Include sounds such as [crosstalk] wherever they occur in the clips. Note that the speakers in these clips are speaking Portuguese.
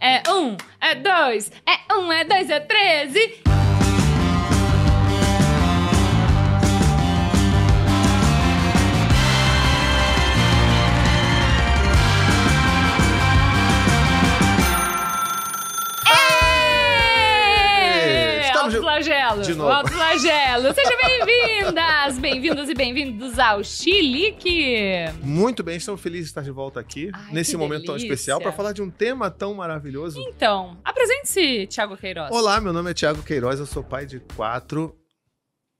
É um, é dois, é um, é dois, é treze. Estamos de- novo. Alto flagelo. Sejam [laughs] bem-vindas, bem-vindos e bem-vindos ao Chilique. Muito bem, estamos felizes de estar de volta aqui, Ai, nesse momento tão delícia. especial, para falar de um tema tão maravilhoso. Então, apresente-se, Thiago Queiroz. Olá, meu nome é Thiago Queiroz, eu sou pai de quatro.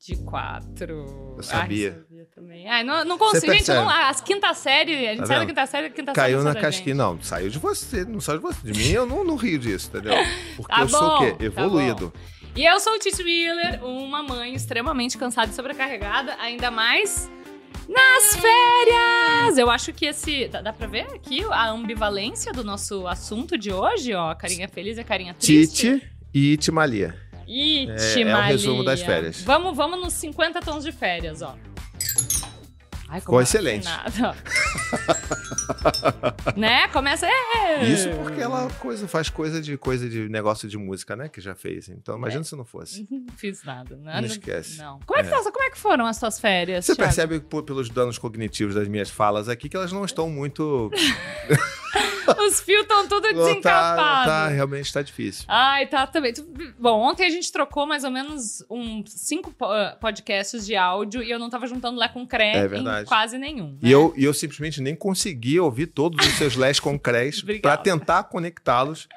De quatro. Eu sabia. Ai, sabia também. Ai, não, não consigo, gente. Não, as quinta série, a gente Tá sai da quinta série, a quinta Caiu série na sai da casquinha. Não, saiu de você, não saiu de você. De mim, eu não, não rio disso, entendeu? [laughs] Porque Tá eu sou bom, o quê? tá Evoluído. E eu sou o Titi Wheeler, uma mãe extremamente cansada e sobrecarregada, ainda mais nas férias! Eu acho que esse. Dá, dá pra ver aqui a ambivalência do nosso assunto de hoje, ó. Carinha feliz e carinha triste. Tite e Itimalia. Ih, É- é o resumo das férias. Vamos, vamos nos 50 tons de férias, ó. Ai, Ficou excelente. [laughs] né? Começa. É. Isso porque ela coisa, faz coisa de coisa de negócio de música, né? Que já fez. Então, imagina se não fosse. [laughs] Não fiz nada, né? Não esquece. Não. Como é que, É. tá- como é que foram as suas férias? Você Thiago? percebe pelos danos cognitivos das minhas falas aqui que elas não estão muito. [laughs] Os fios estão tudo tá, desencapados. tá, realmente tá difícil. Ai, tá também. Bom, ontem a gente trocou mais ou menos uns cinco po- podcasts de áudio e eu não tava juntando lá com cré É em verdade. quase nenhum. E né? eu, e eu simplesmente nem consegui ouvir todos os seus lés [laughs] concrés para tentar conectá-los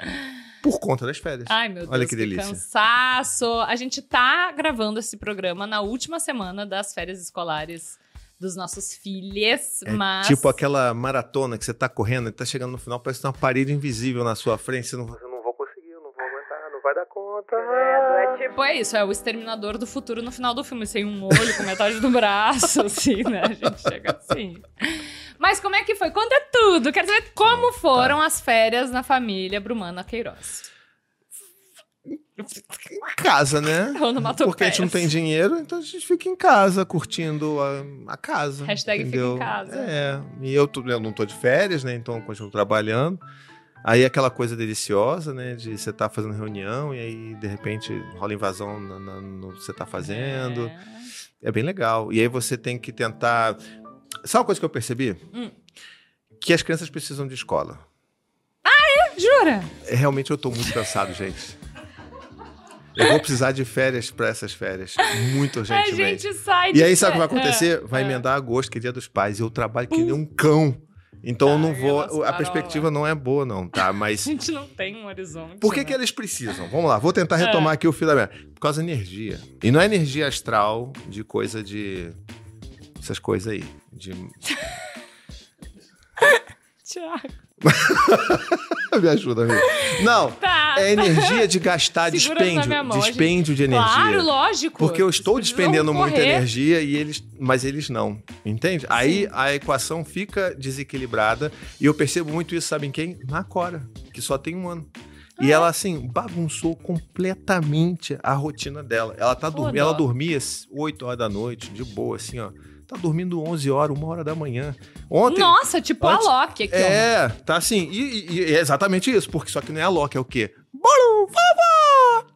por conta das férias. Ai, meu Deus, Olha que delícia. cansaço. A gente tá gravando esse programa na última semana das férias escolares dos nossos filhos, É mas... Tipo aquela maratona que você tá correndo e tá chegando no final, parece que tem uma parede invisível na sua frente. Você não, eu não vou conseguir, eu não vou aguentar, não vai dar conta. É tipo, é isso, é o exterminador do futuro no final do filme, sem um olho, com metade do braço, [laughs] assim, né? A gente chega assim. Mas como é que foi? Conta tudo. Quero saber como foram as férias na família Brumana Queiroz. Em casa, né? [laughs] Porque a gente não tem dinheiro, então a gente fica em casa, curtindo a, a casa. Hashtag fica entendeu? em casa. É. E eu, eu não tô de férias, né? Então eu continuo trabalhando. Aí aquela coisa deliciosa, né? De você tá fazendo reunião e aí, de repente, rola invasão na- na- no que você tá fazendo. É. É bem legal. E aí você tem que tentar. Sabe uma coisa que eu percebi? Hum. Que as crianças precisam de escola. Jura? É, Realmente eu tô muito cansado, gente. Eu vou precisar de férias para essas férias. Muito A urgentemente. gente sai E aí, sabe o que vai É, acontecer? Vai é. emendar agosto, que é dia dos pais, e eu trabalho que nem um cão. Então eu não Ai, vou. A perspectiva não é boa, não, tá? [laughs] Mas. A gente não tem um horizonte. Por que, né? que eles precisam? Vamos lá, vou tentar É. retomar aqui o fio da meia. Por causa da energia. E não é energia astral de coisa de. Essas coisas aí. De... [laughs] Thiago. [laughs] Me ajuda, amigo. Não, Tá. É energia de gastar [laughs] Segura dispêndio. mão, gente- Dispêndio de energia. Claro, lógico. Porque eu estou despendendo muita correr. energia e eles, mas eles não, entende? Aí a equação fica desequilibrada e eu percebo muito isso, sabe em quem? Na Cora, que só tem um ano. Ah. E ela assim bagunçou completamente a rotina dela. Ela tá ela dormia 8 horas da noite, de boa assim, ó. Tá dormindo 11 horas, 1 hora da manhã. Ontem Nossa, tipo Antes- a Loki aqui, ó. é, tá assim. E, e- e é exatamente isso, porque só que não é a Loki, é o quê? Bolo,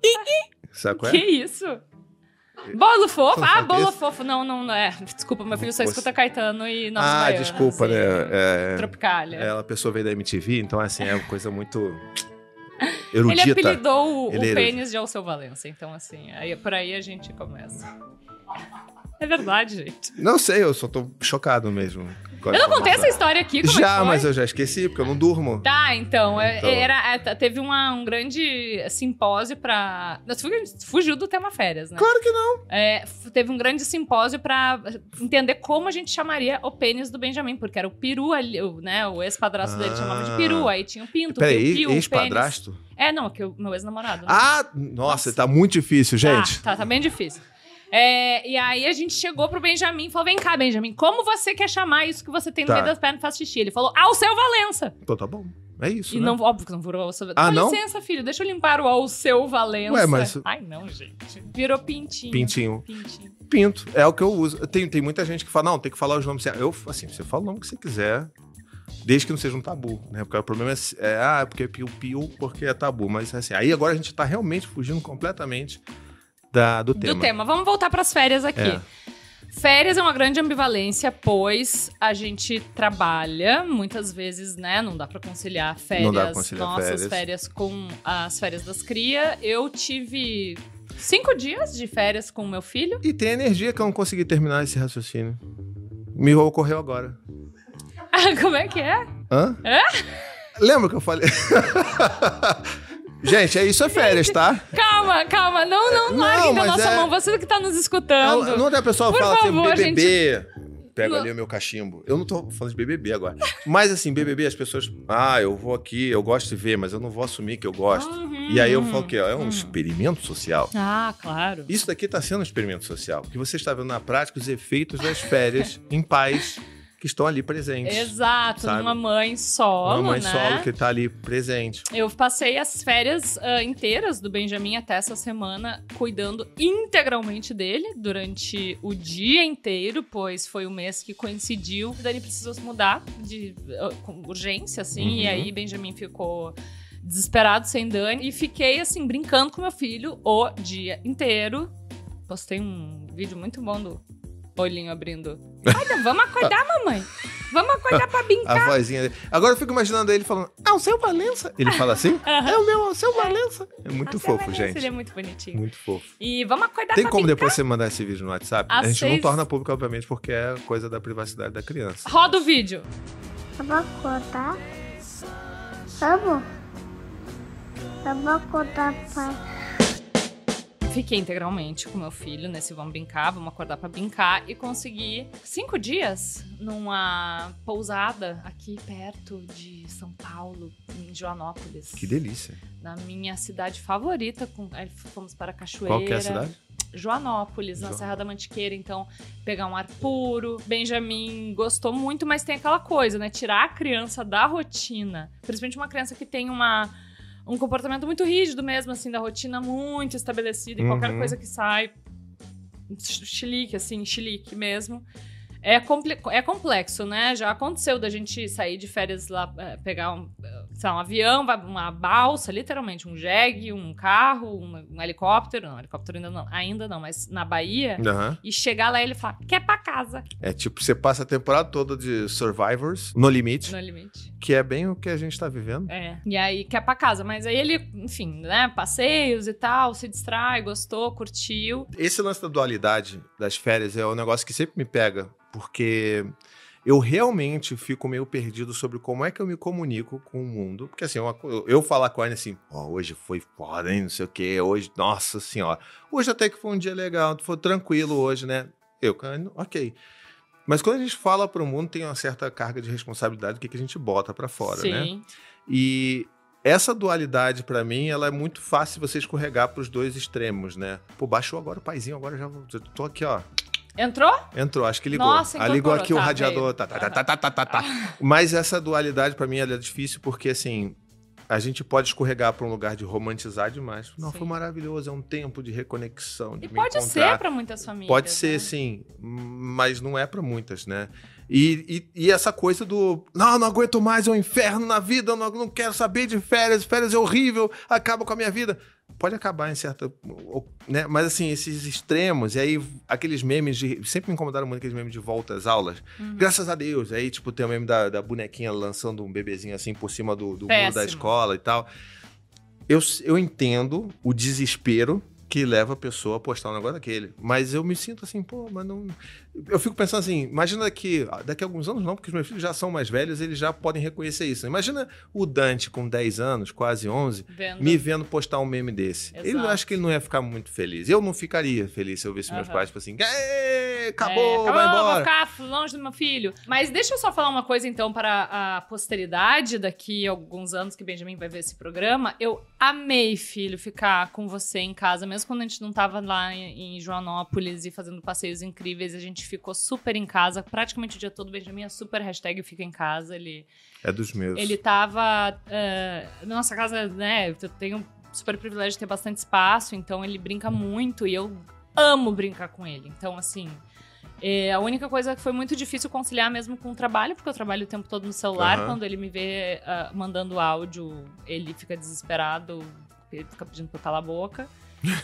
i. Sabe qual é? Que isso? Bolo fofo? Ah, bolo fofo. Não, não, não é. Desculpa, meu filho só Você- escuta Caetano e Novos Ah, Baianos, desculpa, e né? É, Tropicália. ela, a pessoa veio da MTV, então assim, é uma coisa muito [laughs] Ele erudita. apelidou o, o Ele é pênis de Alceu Valença. Então, assim, aí, por aí a gente começa. É verdade, gente. Não sei, eu só tô chocado mesmo. Eu não contei essa história aqui, como é Já, mas eu já esqueci, porque eu não durmo. Tá, então, é- Então. Era, é, teve uma- um grande simpósio pra... Fugiu do tema férias, né? Claro que não. É, teve um grande simpósio pra entender como a gente chamaria o pênis do Benjamin, porque era o peru ali, o, né? O ex-padrasto dele chamava de Ah. peru, aí tinha o pinto, o Peraí, ex-padrasto? É, não, que o meu ex-namorado. né? Ah, nossa, tá muito difícil, gente. Tá, tá, tá bem difícil. É, e aí a gente chegou pro Benjamin e falou: vem cá, Benjamin, como você quer chamar isso que você tem no Tá. meio das pernas e faz xixi? Ele falou, Alceu Valença. Então tá bom. É isso, E né? não, óbvio que não virou Alceu Ah, Dá não? licença, filho, deixa eu limpar o Alceu Valença. Ué, mas- Ai, não, gente. Virou pintinho. Pintinho. Pintinho. Pinto. É o que eu uso. Tem, tem muita gente que fala, não, tem que falar os nomes. certos. Eu, assim, você fala o nome que você quiser. Desde que não seja um tabu, né? Porque o problema é, é ah, porque é piu-piu, porque é tabu. Mas assim, aí agora a gente tá realmente fugindo completamente da, do tema. Do tema. Vamos voltar para as férias aqui. É. Férias é uma grande ambivalência, pois a gente trabalha muitas vezes, né? Não dá para conciliar férias, Não dá pra conciliar nossas férias. férias com as férias das cria. Eu tive cinco dias de férias com o meu filho. E tem energia que eu não consegui terminar esse raciocínio. Me ocorreu agora. [laughs] Como é que é? Hã? É? Lembra que eu falei? [laughs] Gente, é isso é férias, tá? Calma, calma. Não, não Não, larguem da mas nossa é- mão. Você que tá nos escutando. Não, tem a pessoa Por fala favor, assim, BBB. Pega ali o meu cachimbo. Eu não tô falando de BBB agora. Mas assim, BBB, as pessoas. Ah, eu vou aqui, eu gosto de ver, mas eu não vou assumir que eu gosto. Uhum, e aí eu uhum, falo que ó, é um uhum. experimento social. Ah, claro. Isso daqui tá sendo um experimento social. Porque você está vendo na prática os efeitos das férias em pais que estão ali presentes. Exato, sabe? numa mãe solo, Uma mãe né? solo que tá ali presente. Eu passei as férias ah, inteiras do Benjamin até essa semana cuidando integralmente dele durante o dia inteiro, pois foi o mês que coincidiu. O Dani precisou se mudar de ah, com urgência, assim, Uhum. e aí Benjamin ficou desesperado sem Dani e fiquei assim brincando com meu filho o dia inteiro. Postei um vídeo muito bom do olhinho abrindo. Olha, vamos acordar, mamãe. Vamos acordar pra brincar. A vozinha dele. Agora eu fico imaginando ele falando: Ah, o seu Valença. Ele fala assim? [laughs] É o meu, o seu Valença. É muito fofo, Vanessa, gente. Ele é muito bonitinho. Muito fofo. E vamos acordar Tem pra como brincar. depois você mandar esse vídeo no WhatsApp? Às a gente não seis- torna público, obviamente, porque é coisa da privacidade da criança. Roda o vídeo. Vamos acordar? Vamos? Vamos acordar pra... Fiquei integralmente com meu filho nesse Vamos Brincar, vamos acordar pra brincar e consegui cinco dias numa pousada aqui perto de São Paulo, em Joanópolis. Que delícia. Na minha cidade favorita. Com... Aí fomos para Cachoeira. Qual que é a cidade? Joanópolis, na Serra da Mantiqueira, então pegar um ar puro. Benjamin gostou muito, mas tem aquela coisa, né? Tirar a criança da rotina, principalmente uma criança que tem uma um comportamento muito rígido mesmo, assim, da rotina muito estabelecida e qualquer Uhum. coisa que sai ch- chilique, assim, chilique mesmo. É, comple- é complexo, né? Já aconteceu da gente sair de férias lá, é, pegar um, é, sei lá, um avião, uma balsa, literalmente, um jegue, um carro, um, um helicóptero. Não, helicóptero ainda não, ainda não, mas na Bahia. Aham. E chegar lá e ele falar, quer pra casa, É tipo, você passa a temporada toda de Survivors, no limite, no limite. que é bem o que a gente tá vivendo. É. E aí quer pra casa. Mas aí ele, enfim, né? Passeios e tal, se distrai, gostou, curtiu. Esse lance da dualidade das férias é um negócio que sempre me pega, porque eu realmente fico meio perdido sobre como é que eu me comunico com o mundo. Porque assim, uma eu, eu falar com a Anne assim, ó, hoje foi foda, hein, não sei o quê, hoje, nossa senhora. Hoje até que foi um dia legal, foi tranquilo hoje, né? Eu, ok. Mas quando a gente fala para o mundo, tem uma certa carga de responsabilidade do que, que a gente bota para fora, né? Sim. E essa dualidade, pra mim, ela é muito fácil você escorregar pros dois extremos, né? Pô, baixou agora o paizinho, agora já, vou- já tô aqui, ó. Entrou? Entrou, acho que ligou. Nossa, ah, ligou incorporou, aqui o tá, radiador. veio. Tá, tá, tá, tá, tá, tá, tá, tá. Mas essa dualidade, pra mim, ela é difícil porque, assim, a gente pode escorregar pra um lugar de romantizar demais. Não, Sim. foi maravilhoso, é um tempo de reconexão, de E pode encontrar. ser pra muitas famílias. Pode ser, né? sim, mas não é pra muitas, né? E, e, e essa coisa do não, não aguento mais, é um inferno na vida, eu não, não quero saber de férias, férias é horrível, acaba com a minha vida. Pode acabar em certa. Né? Mas assim, esses extremos, e aí aqueles memes de. Sempre me incomodaram muito aqueles memes de volta às aulas. Uhum. Graças a Deus. Aí, tipo, tem o meme da, da bonequinha lançando um bebezinho assim por cima do, do muro da escola e tal. Eu, eu entendo o desespero que leva a pessoa a postar um negócio daquele. Mas eu me sinto assim, pô, mas não. Eu fico pensando assim, imagina que daqui a alguns anos não, porque os meus filhos já são mais velhos, eles já podem reconhecer isso. Imagina o Dante com 10 anos, quase 11, Vendo. me vendo postar um meme desse. Exato. Eu acho que ele não ia ficar muito feliz. Eu não ficaria feliz se eu visse meus Aham. pais, tipo assim, "Ê, acabou, É, acabou, vai Vou embora. ficar longe do meu filho. Mas deixa eu só falar uma coisa, então, para a posteridade. Daqui a alguns anos que Benjamin vai ver esse programa. Eu amei, filho, ficar com você em casa. Mesmo quando a gente não tava lá em em Joanópolis e fazendo passeios incríveis. A gente ficou super em casa. Praticamente o dia todo. Benjamin é super hashtag fica em casa. Ele, É dos meus. ele tava... na nossa casa, né, eu tenho o super privilégio de ter bastante espaço. Então, ele brinca muito. E eu amo brincar com ele. Então, assim... É, a única coisa que foi muito difícil conciliar mesmo com o trabalho, porque eu trabalho o tempo todo no celular. Aham. Quando ele me vê ah, mandando áudio, ele fica desesperado, ele fica pedindo pra eu calar a boca.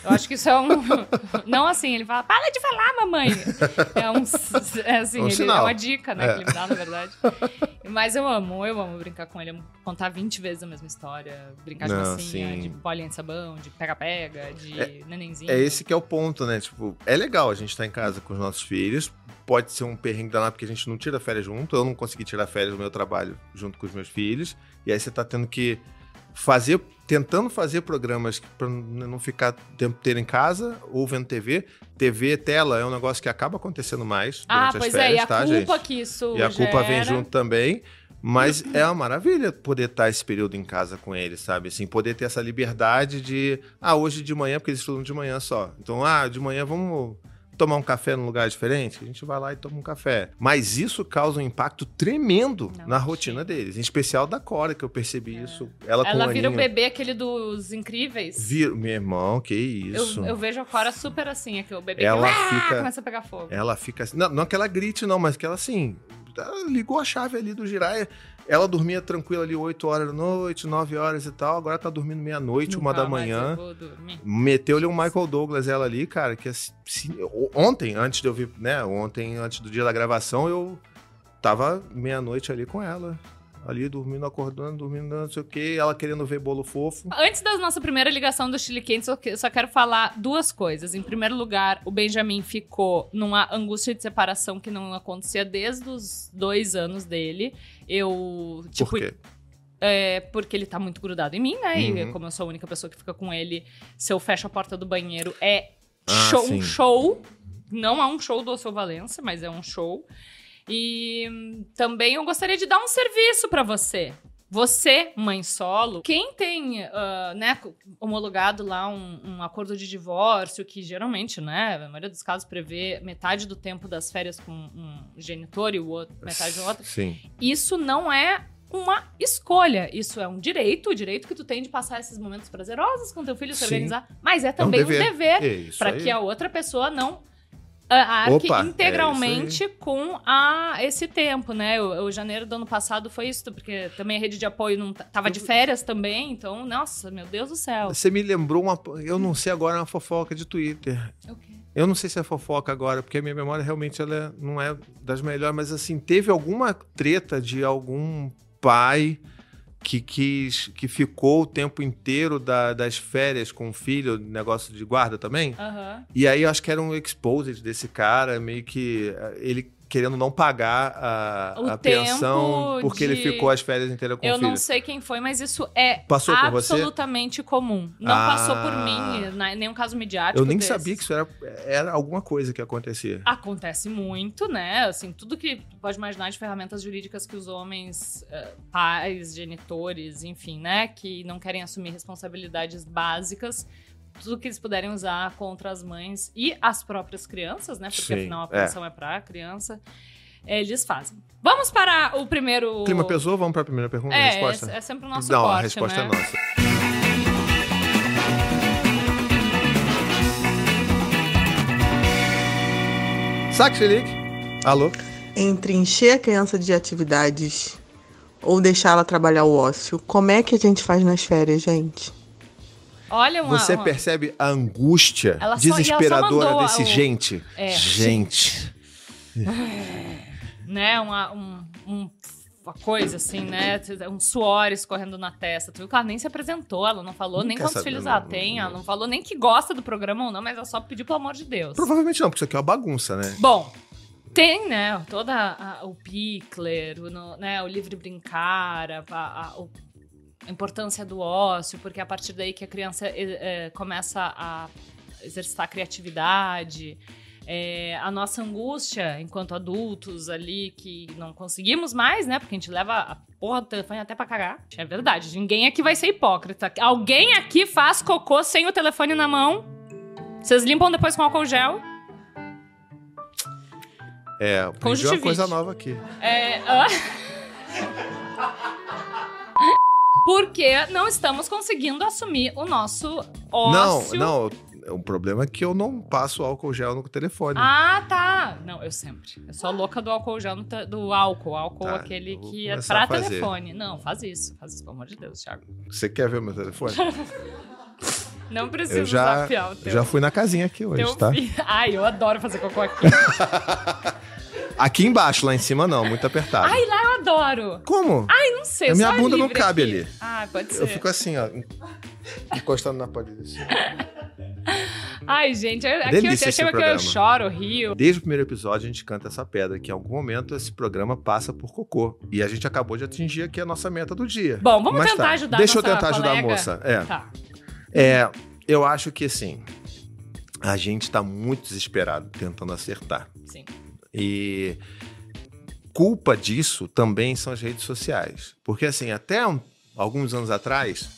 Eu acho que isso é um. [laughs] Não assim, ele fala, para de falar, mamãe! É um. É assim, Um ele- é uma dica, né, É. que ele me dá, na verdade. Mas eu amo, eu amo brincar com ele, contar 20 vezes a mesma história, brincar de Não, massinha, sim. de bolinha de sabão, de pega-pega, de nenenzinho. É esse que é o ponto, né? Tipo, é legal a gente estar em casa com os nossos filhos. Pode ser um perrengue danado porque a gente não tira férias junto. Eu não consegui tirar férias do meu trabalho junto com os meus filhos. E aí você tá tendo que fazer, tentando fazer programas para não ficar o tempo inteiro em casa ou vendo TV. TV, tela, é um negócio que acaba acontecendo mais Ah, durante as pois é, férias, e a tá, culpa gente? que isso E a culpa vem junto também. Mas é uma maravilha poder estar esse período em casa com eles, sabe? Assim, poder ter essa liberdade de. Ah, hoje de manhã, porque eles estudam de manhã só. Então, ah, de manhã vamos tomar um café num lugar diferente? A gente vai lá e toma um café. Mas isso causa um impacto tremendo Não, na rotina deles. Em especial da Cora, que eu percebi isso. Ela, Ela um vira o aninho. bebê aquele dos incríveis. Vira... Meu irmão, que Eu, isso. eu vejo a Cora super assim, é que o bebê Ela que, ah, fica- começa a pegar fogo. Ela fica assim. Não, não que ela grite, não, mas que ela assim. ela ligou a chave ali do Jiraya. Ela dormia tranquila ali 8 horas da noite, 9 horas e tal. Agora tá dormindo meia-noite, uma da manhã. eu. Meteu-lhe um Michael Douglas ela ali, cara, que assim, ontem, antes de eu vir, né? Ontem, antes do dia da gravação, eu tava meia-noite ali com ela. Ali, dormindo, acordando, dormindo, não sei o quê. Ela querendo ver bolo fofo. Antes da nossa primeira ligação do Chile Quente, que- só quero falar duas coisas. Em primeiro lugar, o Benjamin ficou numa angústia de separação que não acontecia desde os dois anos dele. Eu, tipo, Por quê? É, porque ele tá muito grudado em mim, né? E Uhum. como eu sou a única pessoa que fica com ele, se eu fecho a porta do banheiro, é Ah, show, sim. um show. Não é um show do Seu Valença, mas é um show. E hum, também eu gostaria de dar um serviço pra você. Você, mãe solo, quem tem, ah, né, homologado lá um, um acordo de divórcio, que geralmente, né, na maioria dos casos prevê metade do tempo das férias com um genitor e o outro, metade do outro, Sim. isso não é uma escolha. Isso é um direito, o direito que tu tem de passar esses momentos prazerosos com teu filho, se Sim. organizar. Mas é também um dever, É isso para aí. que a outra pessoa não ah, arque Opa, é integralmente com a, esse tempo, né? O, o janeiro do ano passado foi isso, porque também a rede de apoio não tava de férias também, então, nossa, meu Deus do céu. Você me lembrou uma. Eu não sei agora, uma fofoca de Twitter. Ok. Eu não sei se é fofoca agora, porque a minha memória realmente ela é- não é das melhores, mas assim, teve alguma treta de algum pai que quis, que ficou o tempo inteiro da- das férias com o filho, negócio de guarda também. Aham. E aí eu acho que era um exposed desse cara, meio que eh, ele querendo não pagar a, a pensão porque ele de- ficou as férias inteiras com Eu o filho. não sei quem foi, mas isso é Passou absolutamente comum. Não Ah. passou por mim, na- nenhum caso midiático. Eu nem desses. sabia que isso era, era alguma coisa que acontecia. Acontece muito, né? Assim, tudo que pode imaginar de ferramentas jurídicas que os homens, eh, pais, genitores, enfim, né? Que não querem assumir responsabilidades básicas. Tudo que eles puderem usar contra as mães e as próprias crianças, né? Porque Sim, afinal a é. pensão é, pra criança. eh, Eles fazem. Vamos para o primeiro. O clima pesou? Vamos para a primeira pergunta? É, resposta? é, é sempre o nosso não, corte, a resposta né? é nossa. Saque, Felipe. Alô? Entre encher a criança de atividades ou deixar ela trabalhar o ócio, como é que a gente faz nas férias, gente? Olha uma. Você uma- percebe a angústia Ela só- só desesperadora mandou desse o- gente? É. Gente. [laughs] né, uma, um- um- uma coisa assim, né, um suor escorrendo na testa. Tu viu que ela nem se apresentou, ela não falou nem quantos filhos não, ela não, tem, não. ela não falou nem que gosta do programa ou não, mas ela só pediu pelo amor de Deus. Provavelmente não, porque isso aqui é uma bagunça, né? Bom, tem, né, toda a- o Pickler, o, no- né, o Livre Brincar, a, a- o- a importância do ócio, porque é a partir daí que a criança eh, começa a exercitar a criatividade. É, a nossa angústia enquanto adultos ali, que não conseguimos mais, né? Porque a gente leva a porra do telefone até pra cagar. É verdade, ninguém aqui vai ser hipócrita. Alguém aqui faz cocô sem o telefone na mão? Vocês limpam depois com álcool gel? É, aprendi uma coisa nova aqui. É. hã? [laughs] Porque não estamos conseguindo assumir o nosso ócio. Não, não. O problema é que eu não passo álcool gel no telefone. Ah, tá. Não, eu sempre. Eu sou louca do álcool gel, do álcool. Álcool Tá, aquele que é pra telefone. Não, faz isso. Faz isso, pelo amor de Deus, Thiago. Você quer ver meu telefone? [laughs] Não preciso Eu já, desafiar o teu. já fui na casinha aqui hoje, tá? filho. Ai, eu adoro fazer cocô aqui. [laughs] Aqui embaixo, lá em cima não, muito apertado. Ai, lá eu adoro. Como? Ai, não sei. A minha bunda não cabe aqui. ali. Ah, pode ser. Eu fico assim, ó, encostando na parede. assim. [laughs] Ai, gente, eu- aqui Delícia eu chama que eu choro, rio. Desde o primeiro episódio, a gente canta essa pedra, que em algum momento esse programa passa por cocô. E a gente acabou de atingir aqui a nossa meta do dia. Bom, vamos Mas tentar tá. ajudar Deixa a eu nossa tentar ajudar a colega? moça. É. Tá. É, eu acho que assim, a gente tá muito desesperado tentando acertar. Sim. E culpa disso também são as redes sociais. Porque assim, até um- alguns anos atrás,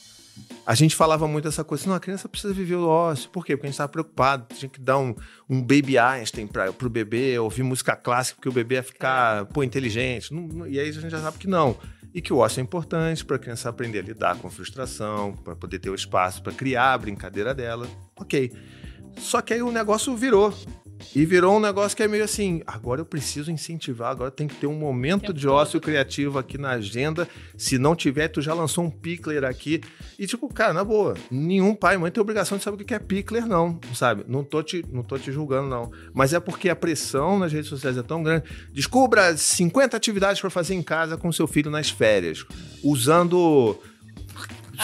a gente falava muito essa coisa, não, a criança precisa viver o ócio. Por quê? Porque a gente estava preocupado, tinha que dar um, um baby Einstein para o bebê, ouvir música clássica, porque o bebê ia ficar, pô, inteligente. Não- não- e aí a gente já sabe que não. E que o ócio é importante para a criança aprender a lidar com frustração, para poder ter o espaço para criar a brincadeira dela. Ok. Só que aí o negócio virou. E virou um negócio que é meio assim, agora eu preciso incentivar, agora tem que ter um momento de ócio criativo aqui na agenda. Se não tiver, tu já lançou um pickler aqui. E tipo, cara, na boa, nenhum pai e mãe tem obrigação de saber o que é pickler, não, sabe? Não tô te, não tô te julgando, não. Mas é porque a pressão nas redes sociais é tão grande. Descubra 50 atividades para fazer em casa com seu filho nas férias, usando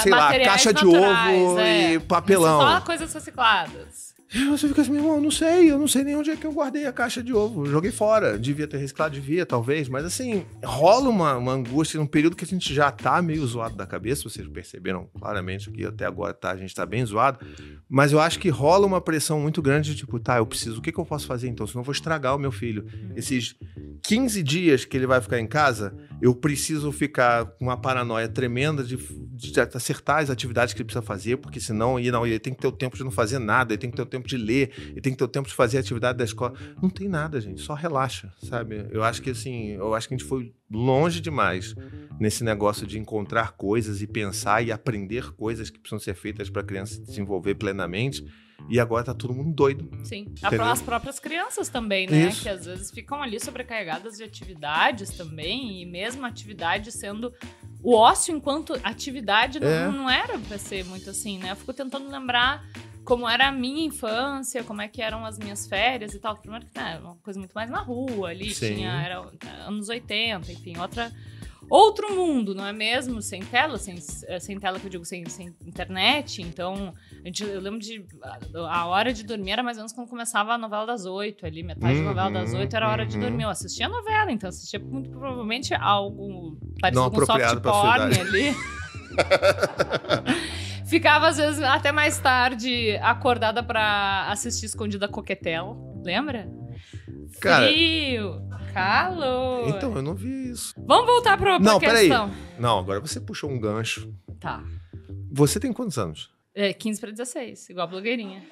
sei lá, caixa de naturais, ovo é. e papelão. Só coisas recicladas. E você fica assim, meu irmão, não sei, eu não sei nem onde é que eu guardei a caixa de ovo. Joguei fora. Devia ter reciclado, devia, talvez. Mas assim, rola uma, uma angústia num período que a gente já tá meio zoado da cabeça. Vocês perceberam claramente que até agora tá, a gente tá bem zoado. Mas eu acho que rola uma pressão muito grande de tipo, tá, eu preciso, o que, que eu posso fazer então? Senão eu vou estragar o meu filho. Esses 15 dias que ele vai ficar em casa, eu preciso ficar com uma paranoia tremenda de, de acertar as atividades que ele precisa fazer, porque senão ele, não, ele tem que ter o tempo de não fazer nada, ele tem que ter o tempo de ler, ele tem que ter o tempo de fazer a atividade da escola. Não tem nada, gente, só relaxa, sabe? Eu acho que assim, eu acho que a gente foi longe demais nesse negócio de encontrar coisas e pensar e aprender coisas que precisam ser feitas para a criança se desenvolver plenamente. E agora tá todo mundo doido. Sim. A- Entendeu? As próprias crianças também, né? Isso. Que às vezes ficam ali sobrecarregadas de atividades também. E mesmo atividade sendo. O ócio enquanto atividade não, É. não era pra ser muito assim, né? Eu fico tentando lembrar como era a minha infância, como é que eram as minhas férias e tal. Primeiro que né, era uma coisa muito mais na rua ali, Sim. tinha. Era anos 80, enfim, outra. Outro mundo, não é mesmo? Sem tela, sem, eh, sem tela que eu digo, sem, sem internet. Então, a gente, eu lembro de. A, a hora de dormir era mais ou menos quando começava a novela das oito ali. Metade da novela das Uhum, oito era a hora de uhum. dormir. Eu assistia a novela, então assistia muito provavelmente algo parecido Não com soft porn ali. [laughs] [laughs] Ficava, às vezes, até mais tarde acordada pra assistir Escondida Coquetel. Lembra? Cara- Frio, calor. Então, eu não vi isso. Vamos voltar pra, pra Não, peraí. questão. Não, agora você puxou um gancho. Tá. Você tem quantos anos? É, 15 pra 16, igual a blogueirinha.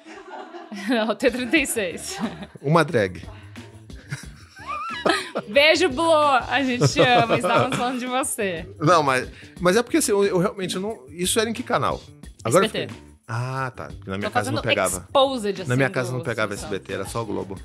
Não, [laughs] eu tenho 36. Uma drag. [laughs] Beijo, Blo! A gente te ama, estávamos falando de você. Não, mas, mas é porque assim, eu, eu realmente não. Isso era em que canal? Agora SBT. fiquei- Ah, tá. Na minha Tô casa não pegava. exposed, assim, Na minha do casa não pegava SBT, era só o Globo.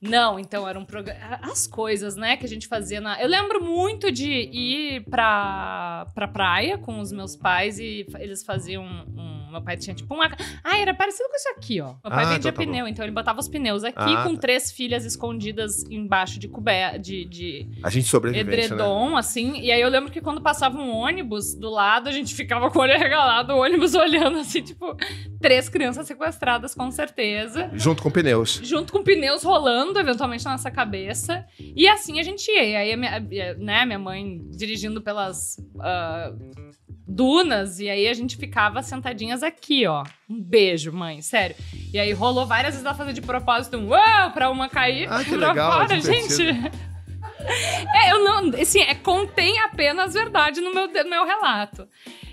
Não, então era um programa. As coisas, né, que a gente fazia na. Eu lembro muito de ir pra, pra praia com os meus pais e eles faziam um. Meu pai tinha tipo uma. Ah, era parecido com isso aqui, ó. Meu pai Ah, vendia então tá bom. pneu, então ele botava os pneus aqui Ah, com tá. três filhas escondidas embaixo de coberta. De, de A gente sobrevivente, né? edredom, assim. E aí eu lembro que quando passava um ônibus do lado, a gente ficava com o olho regalado, o ônibus [laughs] olhando, assim, tipo, três crianças sequestradas, com certeza Junto com pneus. junto com pneus rolando eventualmente na nossa cabeça. E assim a gente ia. E aí, a minha, né, minha mãe dirigindo pelas ah, dunas, e aí a gente ficava aqui, ó. Um beijo, mãe, sério. E aí rolou várias vezes ela fazer de propósito um uau pra uma cair Ah, que pra legal, fora, divertido. gente. [laughs] É, eu não, assim, é, contém apenas verdade no meu, no meu relato.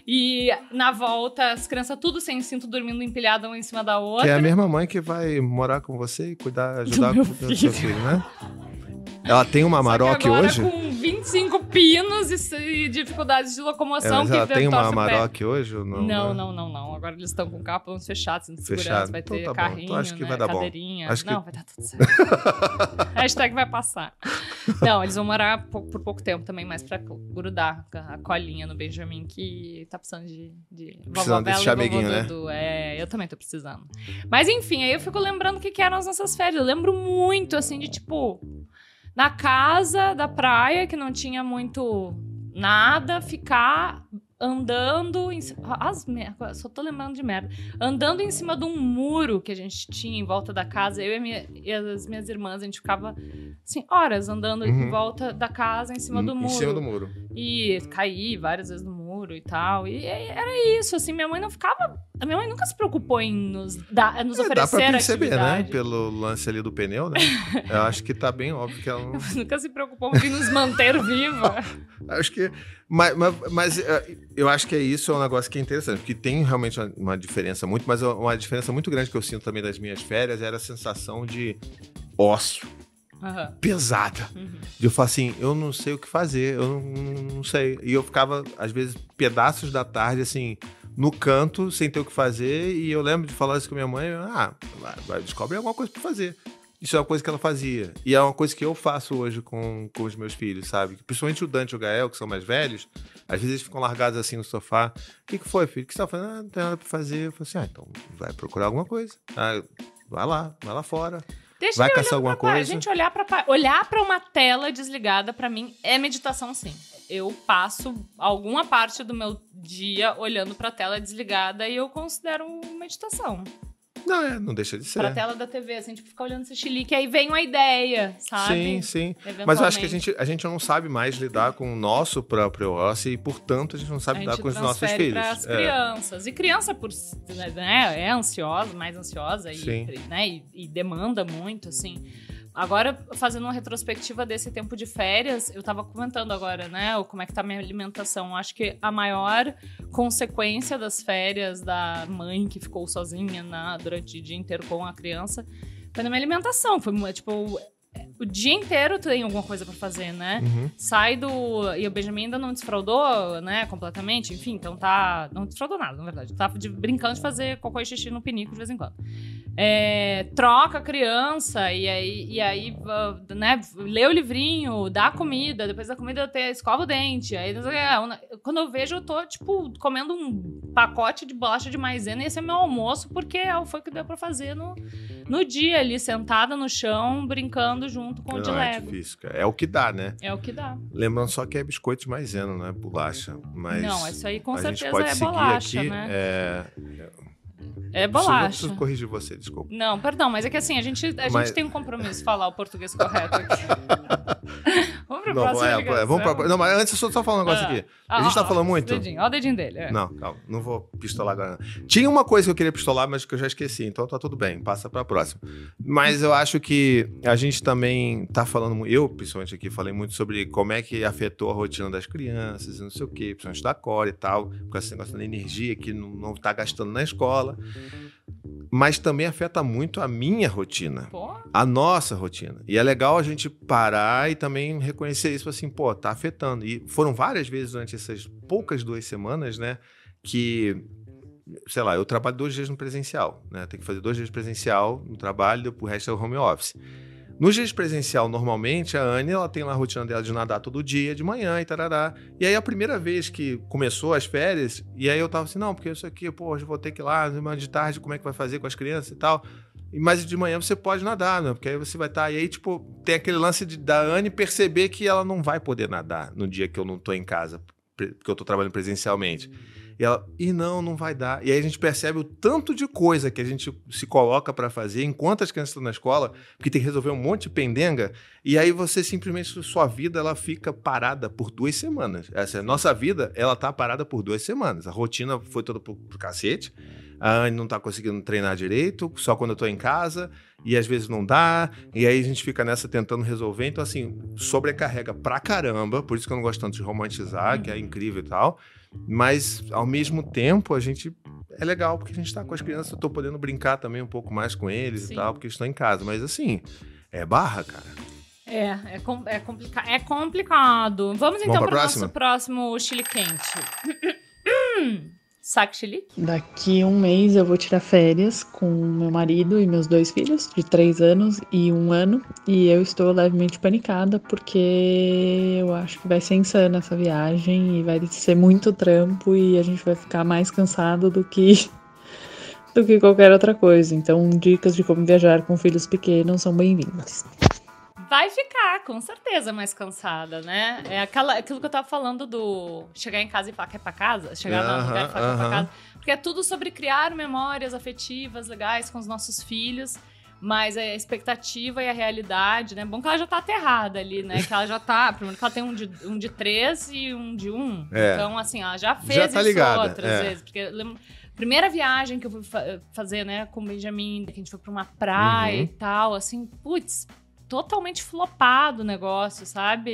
E na volta, as crianças tudo sem cinto, dormindo empilhada uma em cima da outra. Que é a mesma mãe que vai morar com você e cuidar, ajudar a meu cuidar do seu filho, né? Ela tem uma que Amarok agora hoje? com 25 pinos e, e dificuldades de É, locomoção mas que ela tem uma. Amarok hoje ou não? Não, né? não, não, não. Agora eles estão com capões fechados, de segurança, Fechado. vai Então ter tá bom. carrinho, Então acho que né? vai dar bom. cadeirinha. Acho que- Não, vai dar tudo certo. [laughs] Hashtag vai passar. Não, eles vão morar por, pouco tempo também, mais pra grudar a colinha no Benjamin, que tá precisando de... de vovó Precisando desse chameguinho, né? É, eu também tô precisando. Mas enfim, aí eu fico lembrando o que, que eram as nossas férias. Eu lembro muito, assim, de tipo... Na casa da praia, que não tinha muito nada, ficar andando em, as só tô lembrando de merda andando em cima de um muro que a gente tinha em volta da casa eu e, minha- e as minhas irmãs a gente ficava assim horas andando em Uhum. volta da casa em cima do Em muro cima do muro. e caí várias vezes no muro e tal e era isso assim minha mãe não ficava a minha mãe nunca se preocupou em nos dar nos É, dá oferecer pra perceber, né? atividade. Pelo lance ali do pneu, né? [laughs] Eu acho que tá bem óbvio que ela não. nunca se preocupou em nos manter viva [laughs] Acho que. Mas, mas, mas, eh, eu acho que é isso, é um negócio que é interessante, porque tem realmente uma, uma diferença muito, mas uma diferença muito grande que eu sinto também das minhas férias era a sensação de ócio Aham. pesada. Uhum. De eu falar assim, eu não sei o que fazer, eu não, não- não sei. E eu ficava, às vezes, pedaços da tarde, assim, no canto, sem ter o que fazer, e eu lembro de falar isso com minha mãe, ah, descobre alguma coisa pra fazer. Isso é uma coisa que ela fazia. E é uma coisa que eu faço hoje com, com os meus filhos, sabe? Principalmente o Dante e o Gael, que são mais velhos, às vezes eles ficam largados assim no sofá. O que, que foi, filho? O que você tá fazendo? Ah, não tem nada pra fazer. Eu falei assim, ah, então vai procurar alguma coisa. Ah, vai lá, vai lá fora. Deixa Vai eu caçar olhar alguma coisa? Gente, olhar pra, pa- olhar pra uma tela desligada, pra mim, é meditação, sim. Eu passo alguma parte do meu dia olhando pra tela desligada e eu considero meditação. Não, é, não deixa de ser. Pra tela da TV, assim, tipo, ficar olhando esse chilique, aí vem uma ideia, sabe? Sim, sim. Mas eu acho que a gente, a gente não sabe mais lidar com o nosso próprio ócio e, portanto, a gente não sabe A lidar com os nossos filhos. pras É. crianças. E criança, por, né, é ansiosa, mais ansiosa e, né, e, e demanda muito, assim. Agora, fazendo uma retrospectiva desse tempo de férias, eu tava comentando agora, né, como é que tá a minha alimentação. Acho que a maior consequência das férias da mãe que ficou sozinha na, durante o dia inteiro com a criança foi na minha alimentação. Foi, tipo, o dia inteiro tem alguma coisa pra fazer, né? Uhum. sai do. E o Benjamin ainda não desfraudou, né, completamente, enfim, então tá. Não desfraudou nada, na verdade. Tá brincando de fazer cocô e xixi no pinico de vez em quando. É, troca a criança e aí, e aí ah, né, lê o livrinho, dá comida, depois da comida tem, escova o dente. Aí, é, quando eu vejo, eu tô, tipo, comendo um pacote de bolacha de maisena e esse é meu almoço, porque é o- foi o que deu pra fazer no, no dia ali, sentada no chão, brincando junto com o de Não, é Lego. difícil, cara. É o que dá, né? É o que dá. Lembrando só que é biscoito de maisena, não é bolacha. Mas não, isso aí com certeza é bolacha, aqui. né? É... É bolacha. Preciso corrigir você, desculpa. Não, perdão, mas é que assim, a gente, a Mas- gente tem um compromisso falar o português correto aqui. [laughs] Não, próxima é, ligação. vamos pra... não, mas antes eu só, só falar um negócio Ah. aqui. Ah, a gente ó, tá falando muito. Dedinho, ó o dedinho dele. é. Não, calma, não vou pistolar agora. não. Tinha uma coisa que eu queria pistolar, mas que eu já esqueci, então tá tudo bem, passa pra próxima. Mas eu acho que a gente também tá falando, eu principalmente aqui, falei muito sobre como é que afetou a rotina das crianças e não sei o quê, principalmente da Core e tal, com esse negócio da energia que não, não tá gastando na escola. Mas também afeta muito a minha rotina Pô, a nossa rotina. E é legal a gente parar e também reconhecer isso assim, pô, tá afetando. E foram várias vezes durante essas poucas duas semanas, né, que sei lá, eu trabalho dois dias no presencial, né? Tem que fazer dois dias presencial no trabalho, o resto é o home office. Nos dias presencial, normalmente, a Anne, ela tem lá a rotina dela de nadar todo dia, de manhã e tarará. E aí, a primeira vez que começou as férias, e aí eu tava assim, não, porque isso aqui, pô, hoje eu vou ter que ir lá, de tarde, como é que vai fazer com as crianças e tal. Mas de manhã você pode nadar, né? Porque aí você vai estar. e aí, tipo, tem aquele lance de, da Anne perceber que ela não vai poder nadar no dia que eu não tô em casa, porque eu tô trabalhando presencialmente. E ela, e não, não vai dar. E aí a gente percebe o tanto de coisa que a gente se coloca pra fazer enquanto as crianças estão na escola, porque tem que resolver um monte de pendenga, e aí você simplesmente, sua vida, ela fica parada por duas semanas. Essa é a nossa vida, ela tá parada por duas semanas. A rotina foi toda pro, pro cacete. A Anne não tá conseguindo treinar direito, só quando eu tô em casa, e às vezes não dá, e aí a gente fica nessa tentando resolver. Então, assim, sobrecarrega pra caramba, por isso que eu não gosto tanto de romantizar, que é incrível e tal. Mas, ao mesmo tempo, a gente. É legal, porque a gente tá com as crianças, eu tô podendo brincar também um pouco mais com eles Sim. e tal, porque estão em casa. Mas, assim, é barra, cara. É, é, com- é, complica é complicado. Vamos então para o nosso próximo chili quente. [clears throat] Chili? Daqui um mês eu vou tirar férias com meu marido e meus dois filhos, de três anos e um ano. E eu estou levemente panicada porque eu acho que vai ser insana essa viagem e vai ser muito trampo e a gente vai ficar mais cansado do que do que qualquer outra coisa. Então, dicas de como viajar com filhos pequenos são bem-vindas. Vai ficar, com certeza, mais cansada, né? É aquela, aquilo que eu tava falando do chegar em casa e falar que é pra casa, chegar no Aham, lugar e falar que é pra casa. Porque é tudo sobre criar memórias afetivas legais com os nossos filhos. Mas a expectativa e a realidade, né? Bom que ela já tá aterrada ali, né? Que ela já tá. Primeiro que ela tem um de, um de três e um de um. É. Então, assim, ela já fez Já tá isso ligada, outras é. vezes. Porque lembro- primeira viagem que eu fui fa- fazer, né, com o Benjamin, que a gente foi pra uma praia Uhum. e tal, assim, putz, totalmente flopado o negócio, sabe?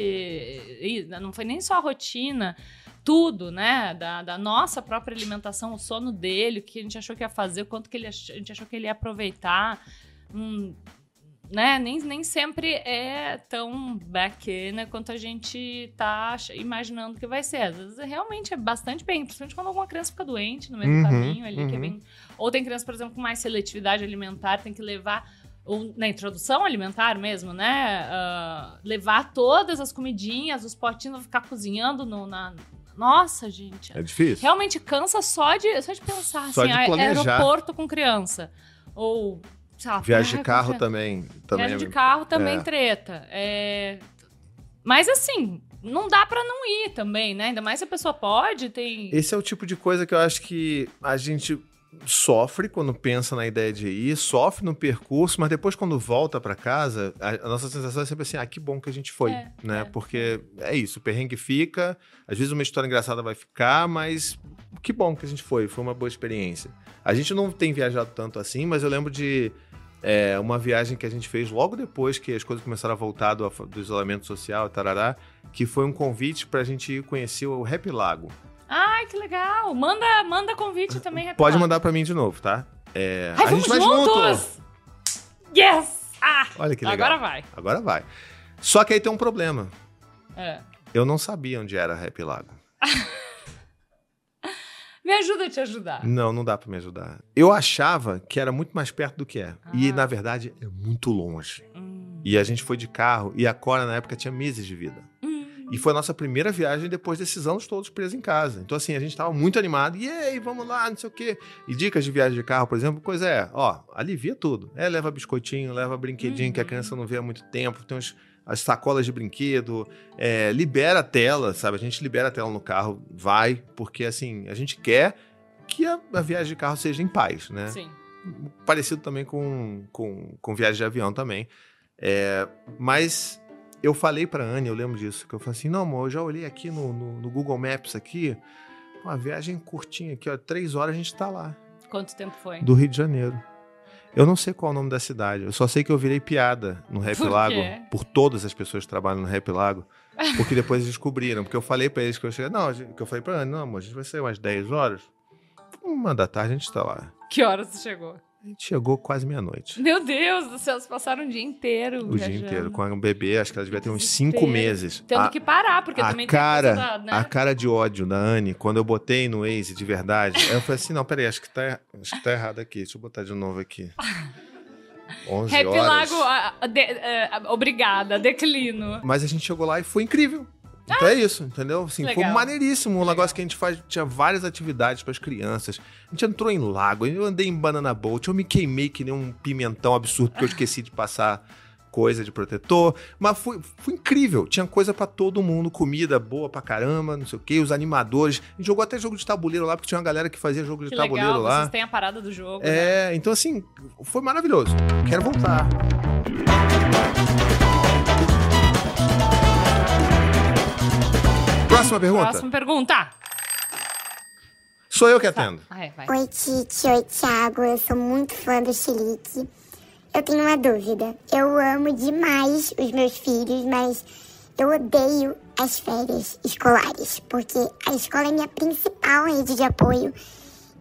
E não foi nem só a rotina, tudo, né? Da, da nossa própria alimentação, o sono dele, o que a gente achou que ia fazer, o quanto que ele a gente achou que ele ia aproveitar. Hum, né? Nem, nem sempre é tão bacana quanto a gente tá imaginando que vai ser. Às vezes realmente é bastante bem, principalmente quando alguma criança fica doente no meio Uhum, do caminho ali, que é uhum. bem. Ou tem criança, por exemplo, com mais seletividade alimentar, tem que levar ou na introdução alimentar mesmo, né? ah, levar todas as comidinhas, os potinhos, ficar cozinhando no, na. Nossa, gente. É difícil. Realmente cansa só de, só de pensar, Só assim, de a- planejar. aeroporto com criança. Ou, sei lá, Viagem de carro também. também Viagem é- de carro também é. treta. É, Mas assim, não dá pra não ir também, né? Ainda mais se a pessoa pode, tem. Esse é o tipo de coisa que eu acho que a gente sofre quando pensa na ideia de ir, sofre no percurso, mas depois quando volta pra casa, a, a nossa sensação é sempre assim, ah, que bom que a gente foi, É, né? é, Porque é isso, o perrengue fica, às vezes uma história engraçada vai ficar, mas que bom que a gente foi, foi uma boa experiência. A gente não tem viajado tanto assim, mas eu lembro de é, uma viagem que a gente fez logo depois que as coisas começaram a voltar do, do isolamento social, tarará, que foi um convite pra gente ir conhecer o Happy Lago. Ai, que legal! Manda, manda convite também, Happy Pode mandar pra mim de novo, tá? É, Ai, a gente vai junto! juntos! Yes! Ah! Olha que legal. Agora vai. Agora vai. Só que aí tem um problema. É. Eu não sabia onde era Happy Lago. [laughs] Me ajuda a te ajudar. Não, não dá pra me ajudar. Eu achava que era muito mais perto do que é. E, Ah. na verdade, é muito longe. Hum. E a gente foi de carro e a Cora, na época, tinha meses de vida. E foi a nossa primeira viagem depois desses anos todos presos em casa. Então, assim, a gente tava muito animado. E aí, vamos lá, não sei o quê. E dicas de viagem de carro, por exemplo, coisa é, ó, alivia tudo. É, leva biscoitinho, leva brinquedinho que a Uhum. criança não vê há muito tempo. Tem uns, as sacolas de brinquedo. é, libera a tela, sabe? A gente libera a tela no carro, vai. Porque, assim, a gente quer que a, a viagem de carro seja em paz, né? Sim. parecido também com, com, com viagem de avião também. É, mas eu falei pra Anne, eu lembro disso, que eu falei assim, não, amor, eu já olhei aqui no, no, no Google Maps aqui, uma viagem curtinha aqui, ó, três horas a gente tá lá, Quanto tempo foi? do Rio de Janeiro. Eu não sei qual é o nome da cidade, eu só sei que eu virei piada no Rap Por Lago, quê? por todas as pessoas que trabalham no Rap Lago, porque depois eles descobriram, porque eu falei pra eles que eu cheguei, não, que eu falei pra Anne, não, amor, a gente vai sair umas 10 horas, uma da tarde a gente tá lá. Que horas você chegou? A gente chegou quase meia-noite. Meu Deus do céu, vocês passaram o dia inteiro. O dia viajando. inteiro. Com a bebê, acho que ela devia ter uns cinco meses. Tendo a, que parar, porque a também cara, tem a coisa né? a cara de ódio da Anne, quando eu botei no Waze de verdade, eu falei assim, não, peraí, acho que tá, acho que tá errado aqui. Deixa eu botar de novo aqui. [laughs] 11 Happy horas. Lago, a- a- de- a- obrigada, declino. Mas a gente chegou lá e foi incrível. Então é isso, entendeu? Assim, foi maneiríssimo. Um negócio que a gente faz, tinha várias atividades para as crianças. A gente entrou em lago, eu andei em banana boat, eu me queimei que nem um pimentão absurdo porque eu esqueci de passar coisa de protetor. Mas foi, foi incrível. Tinha coisa para todo mundo, comida boa pra caramba, não sei o quê, os animadores. A gente jogou até jogo de tabuleiro lá, porque tinha uma galera que fazia jogo de Que tabuleiro legal, lá. vocês têm a parada do jogo. né? É, então assim, foi maravilhoso. Quero voltar. Próxima pergunta. Próxima pergunta. Sou eu que atendo. Ai, vai. Oi, Titi. Oi, Thiago. Eu sou muito fã do Chilique. Eu tenho uma dúvida. Eu amo demais os meus filhos, mas eu odeio as férias escolares, porque a escola é minha principal rede de apoio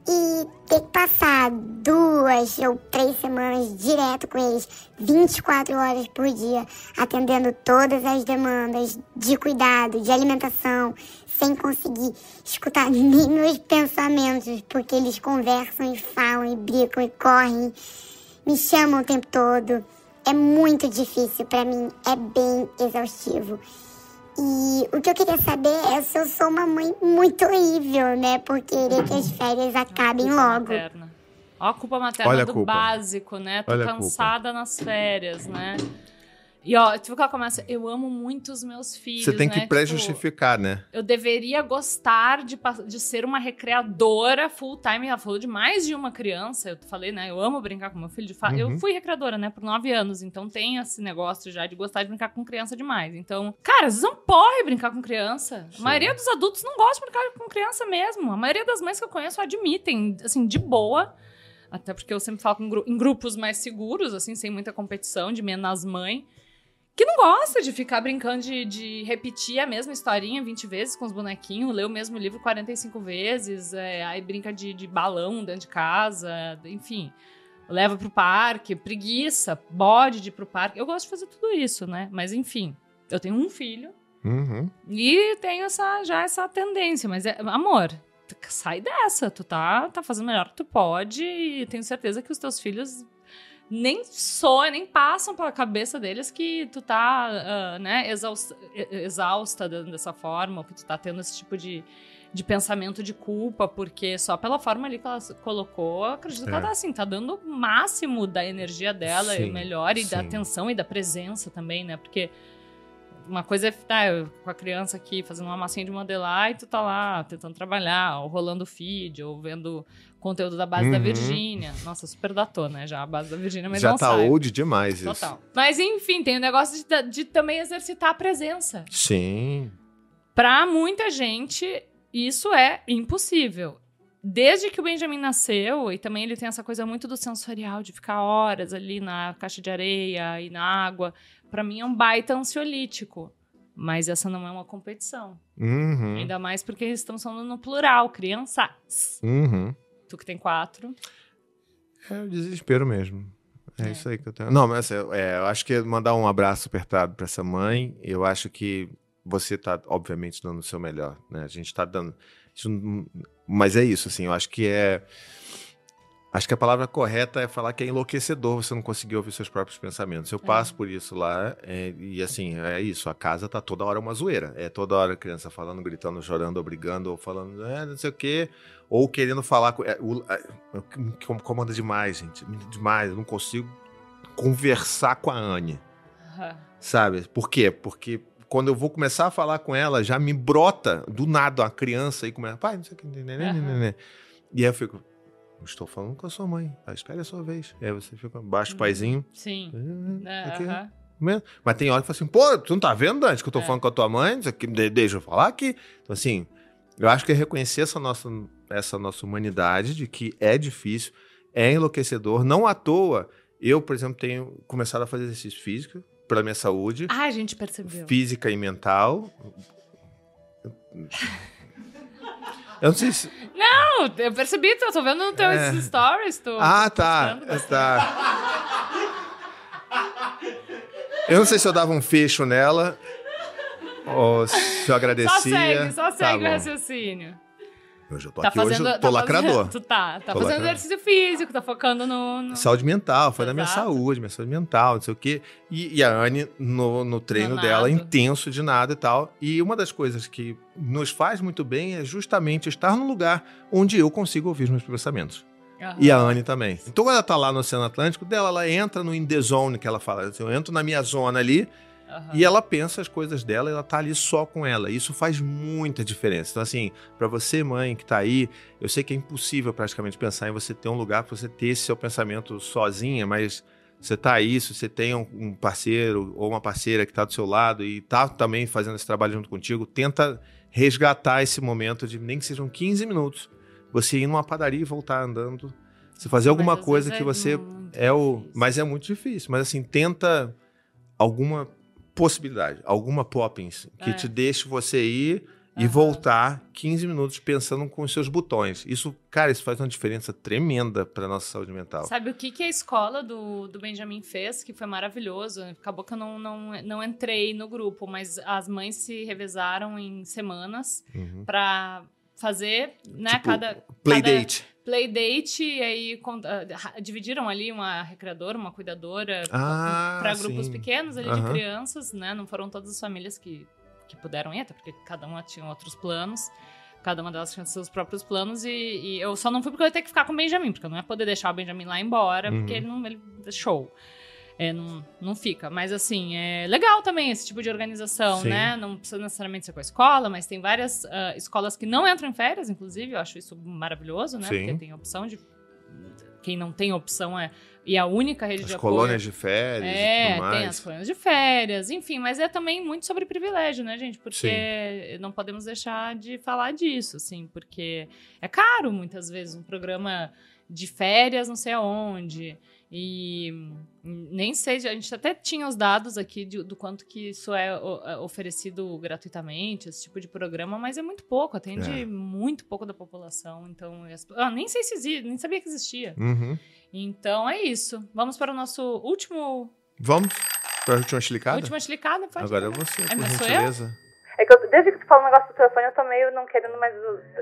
e ter que passar duas ou três semanas direto com eles, 24 horas por dia, atendendo todas as demandas de cuidado, de alimentação, sem conseguir escutar [laughs] nem meus pensamentos, porque eles conversam e falam e brincam e correm, me chamam o tempo todo. É muito difícil para mim, é bem exaustivo. E o que eu queria saber é se eu sou uma mãe muito horrível, né? Por querer que as férias acabem logo. materna. Ó a culpa materna Olha a do culpa. básico, né? Tô Olha cansada nas férias, né? E ó, tipo que ela começa, eu amo muito os meus filhos, Você tem né? que Tipo, pré-justificar, né? eu deveria gostar de, de ser uma recreadora full time. Ela falou de mais de uma criança. Eu falei, né? Eu amo brincar com meu filho. De fa- Eu Uhum. fui recreadora, né? Por nove anos. Então tem esse negócio já de gostar de brincar com criança demais. Então, cara, vocês não podem brincar com criança. Sim. A maioria dos adultos não gosta de brincar com criança mesmo. A maioria das mães que eu conheço admitem, assim, de boa. Até porque eu sempre falo em grupos mais seguros, assim, sem muita competição, de menos mãe. Que não gosta de ficar brincando de, de repetir a mesma historinha 20 vezes com os bonequinhos, ler o mesmo livro 45 vezes, é, aí brinca de, de balão dentro de casa, enfim. Leva pro parque, preguiça, bode de ir pro parque. Eu gosto de fazer tudo isso, né? Mas enfim, eu tenho um filho Uhum. e tenho essa, já essa tendência, mas é, amor, sai dessa, tu tá, tá fazendo o melhor que tu pode e tenho certeza que os teus filhos nem sonham, nem passam pela cabeça deles que tu tá, ah, né, exausta, e- exausta de- dessa forma, ou que tu tá tendo esse tipo de, de pensamento de culpa, porque só pela forma ali que ela colocou, acredito que É. ela tá assim, tá dando o máximo da energia dela, e Sim, o melhor, e da sim. atenção e da presença também, né, porque uma coisa é tá, eu com a criança aqui fazendo uma massinha de modelar e tu tá lá tentando trabalhar, ou rolando feed, ou vendo conteúdo da base da Uhum. Virgínia. Nossa, super datou, né? Já a base da Virgínia, mas Já não tá sai. old demais isso. Total. Mas enfim, tem o negócio de, de também exercitar a presença. Sim. Pra muita gente, isso é impossível. Desde que o Benjamin nasceu, e também ele tem essa coisa muito do sensorial, de ficar horas ali na caixa de areia e na água, pra mim é um baita ansiolítico. Mas essa não é uma competição. Uhum. Ainda mais porque estamos falando no plural, crianças. Uhum. Tu que tem quatro. É o desespero mesmo. É, É. isso aí que eu tenho. Não, mas é, eu acho que mandar um abraço apertado pra essa mãe. Eu acho que você tá, obviamente, dando o seu melhor, né? A gente tá dando. Mas é isso, assim, eu acho que é. Acho que a palavra correta é falar que é enlouquecedor você não conseguir ouvir seus próprios pensamentos. Eu passo por isso lá, é, e assim, é isso. A casa tá toda hora uma zoeira. É toda hora a criança falando, gritando, chorando, ou brigando, ou falando, é, não sei o quê, ou querendo falar. com- É, o, é, comanda demais, gente. Demais. Eu não consigo conversar com a Anne, sabe? Por quê? Porque quando eu vou começar a falar com ela, já me brota do nada uma criança e começa, pai, não sei o que. né, né, né, né." E aí eu fico, estou falando com a sua mãe. Ah, espere a sua vez. Aí você fica, baixa o Uhum. paizinho. Sim. É, Aqui. aham. Mas tem hora que fala assim, pô, tu não tá vendo, Dante, que eu tô É. falando com a tua mãe? Deixa eu falar aqui. Então, assim, eu acho que é reconhecer essa nossa, essa nossa humanidade de que é difícil, é enlouquecedor. Não à toa, eu, por exemplo, tenho começado a fazer exercício físico pela minha saúde, Ah, a gente percebeu. física e mental. Eu não sei se. Não, eu percebi, eu tô vendo nos teus É. stories. Tu Ah, tá. tá. Eu não sei se eu dava um fecho nela ou se eu agradecia. Só segue, só Tá segue o bom. raciocínio. Hoje eu tô Tá aqui, hoje fazendo. eu tô tá lacrador. Fazendo, tá, tá Tô fazendo lacrador. exercício físico, tá focando no. no- Saúde mental, foi da minha saúde, minha saúde mental, não sei o quê. E, e a Anne, no, no treino No dela, intenso de nada e tal. E uma das coisas que nos faz muito bem é justamente estar num lugar onde eu consigo ouvir os meus pensamentos. Aham. E a Anne também. Então, quando ela tá lá no Oceano Atlântico, dela, ela entra no in the zone, que ela fala. Assim, eu entro na minha zona ali Aham. e ela pensa as coisas dela e ela tá ali só com ela. Isso faz muita diferença. Então, assim, pra você, mãe, que tá aí, eu sei que é impossível praticamente pensar em você ter um lugar pra você ter esse seu pensamento sozinha, mas você tá aí, se você tem um- parceiro ou uma parceira que tá do seu lado e tá também fazendo esse trabalho junto contigo, tenta resgatar esse momento de nem que sejam 15 minutos. Você ir numa padaria e voltar andando. Você fazer alguma coisa que é você muito é o, difícil. mas é muito difícil. Mas assim, tenta alguma possibilidade, alguma poppins que É. te deixe você ir e Aham. voltar 15 minutos pensando com os seus botões. Isso, cara, isso faz uma diferença tremenda para nossa saúde mental. Sabe o que, que a escola do, do Benjamin fez, que foi maravilhoso? Acabou que eu não, não, não entrei no grupo, mas as mães se revezaram em semanas Uhum. pra fazer, né, Tipo, cada... Playdate. Playdate, e aí ah, ra- dividiram ali uma recreadora, uma cuidadora Ah, para grupos sim. pequenos ali de Aham. crianças, né? Não foram todas as famílias que, que puderam ir, até porque cada uma tinha outros planos. Cada uma delas tinha seus próprios planos e, e eu só não fui porque eu ia ter que ficar com o Benjamin, porque eu não ia poder deixar o Benjamin lá embora, Uhum. porque ele não. Ele, show. É, não, não fica. Mas assim, é legal também esse tipo de organização, Sim. né? Não precisa necessariamente ser com a escola, mas tem várias ah, escolas que não entram em férias, inclusive. Eu acho isso maravilhoso, né? Sim. Porque tem opção de. Quem não tem opção é. E a única rede de As apoio. colônias de férias É, tem as colônias de férias, enfim, mas é também muito sobre privilégio, né, gente? Porque não podemos deixar de falar disso, assim, porque é caro muitas vezes um programa de férias, não sei aonde. E nem sei, a gente até tinha os dados aqui de- do quanto que isso é, é oferecido gratuitamente, esse tipo de programa, mas é muito pouco, atende É. muito pouco da população. Então, ah, nem sei se existe, nem sabia que existia. Uhum. Então é isso. Vamos para o nosso último Vamos para a última chlicada? Última chlicada, pode Agora é você, É, por eu? É que eu, desde que tu falou o negócio do telefone, eu tô meio não querendo mais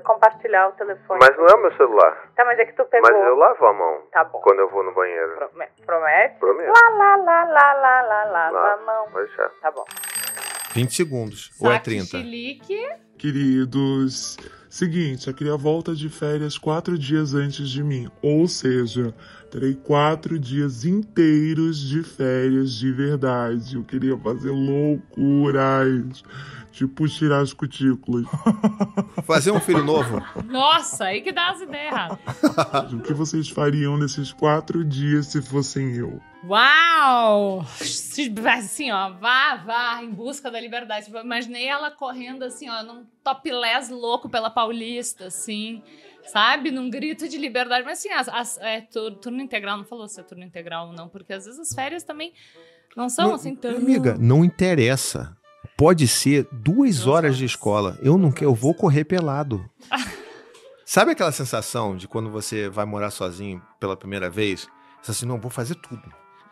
compartilhar o telefone. Mas não é o meu celular. Tá, mas é que tu pegou. Mas eu lavo a mão Tá bom. quando eu vou no banheiro. Prome- Promete? Prometo. Lá, lá, lá, lá, lá, lá, lava Lá. a mão. Pode deixar. Tá bom. 20 segundos. Ou é Saque 30? chilique. Queridos, seguinte, a Cria volta de férias quatro dias antes de mim. Ou seja, terei quatro dias inteiros de férias de verdade. Eu queria fazer loucuras. Tipo tirar as cutículas. [laughs] Fazer um filho novo? Nossa, aí que dá as ideias erradas. o que vocês fariam nesses quatro dias se fossem eu? Uau! Assim, ó, vá, vá, em busca da liberdade. Tipo, eu imaginei ela correndo assim, ó, num topless louco pela Paulista, assim, sabe? Num grito de liberdade. Mas assim, as, as- é, tur- turno integral, não falou se é turno integral ou não, porque às vezes as férias também não são Não- assim tão. Amiga, não interessa. Pode ser duas horas de escola. Eu não quero, eu vou correr pelado. [laughs] Sabe aquela sensação de quando você vai morar sozinho pela primeira vez? Você assim, não, vou fazer tudo.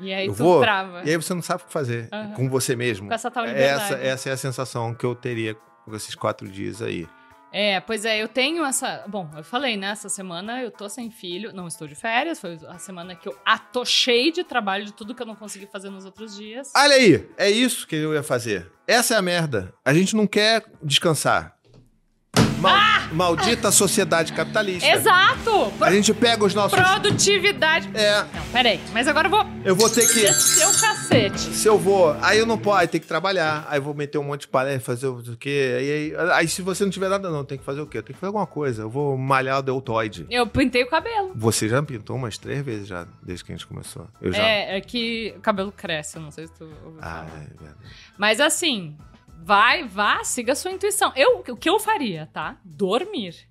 E aí Eu tu vou, trava. E aí você não sabe o que fazer Aham. com você mesmo. Com essa tal liberdade. Essa, essa é a sensação que eu teria com esses quatro dias aí. É, pois é, eu tenho essa. Bom, eu falei, né? Essa semana eu tô sem filho, não estou de férias. Foi a semana que eu atochei de trabalho de tudo que eu não consegui fazer nos outros dias. Olha aí, é isso que eu ia fazer. Essa é a merda. A gente não quer descansar. Mal- Maldita sociedade capitalista. Ah! Exato! A gente pega os nossos. Produtividade. É, Não, peraí, mas agora eu vou eu vou ter que. descer o cacete. Se eu vou, aí eu não posso, aí tem que trabalhar, aí eu vou meter um monte de palestra, fazer o quê? Aí, aí, aí se você não tiver nada, não, tem que fazer o quê? Tem que fazer alguma coisa. Eu vou malhar o deltoide. Eu pintei o cabelo. Você já pintou umas três vezes já, desde que a gente começou. Eu já. É, é que o cabelo cresce, eu não sei se tu Ah, é verdade. Mas assim, vai, vá, siga a sua intuição. Eu, o que eu faria, tá? Dormir.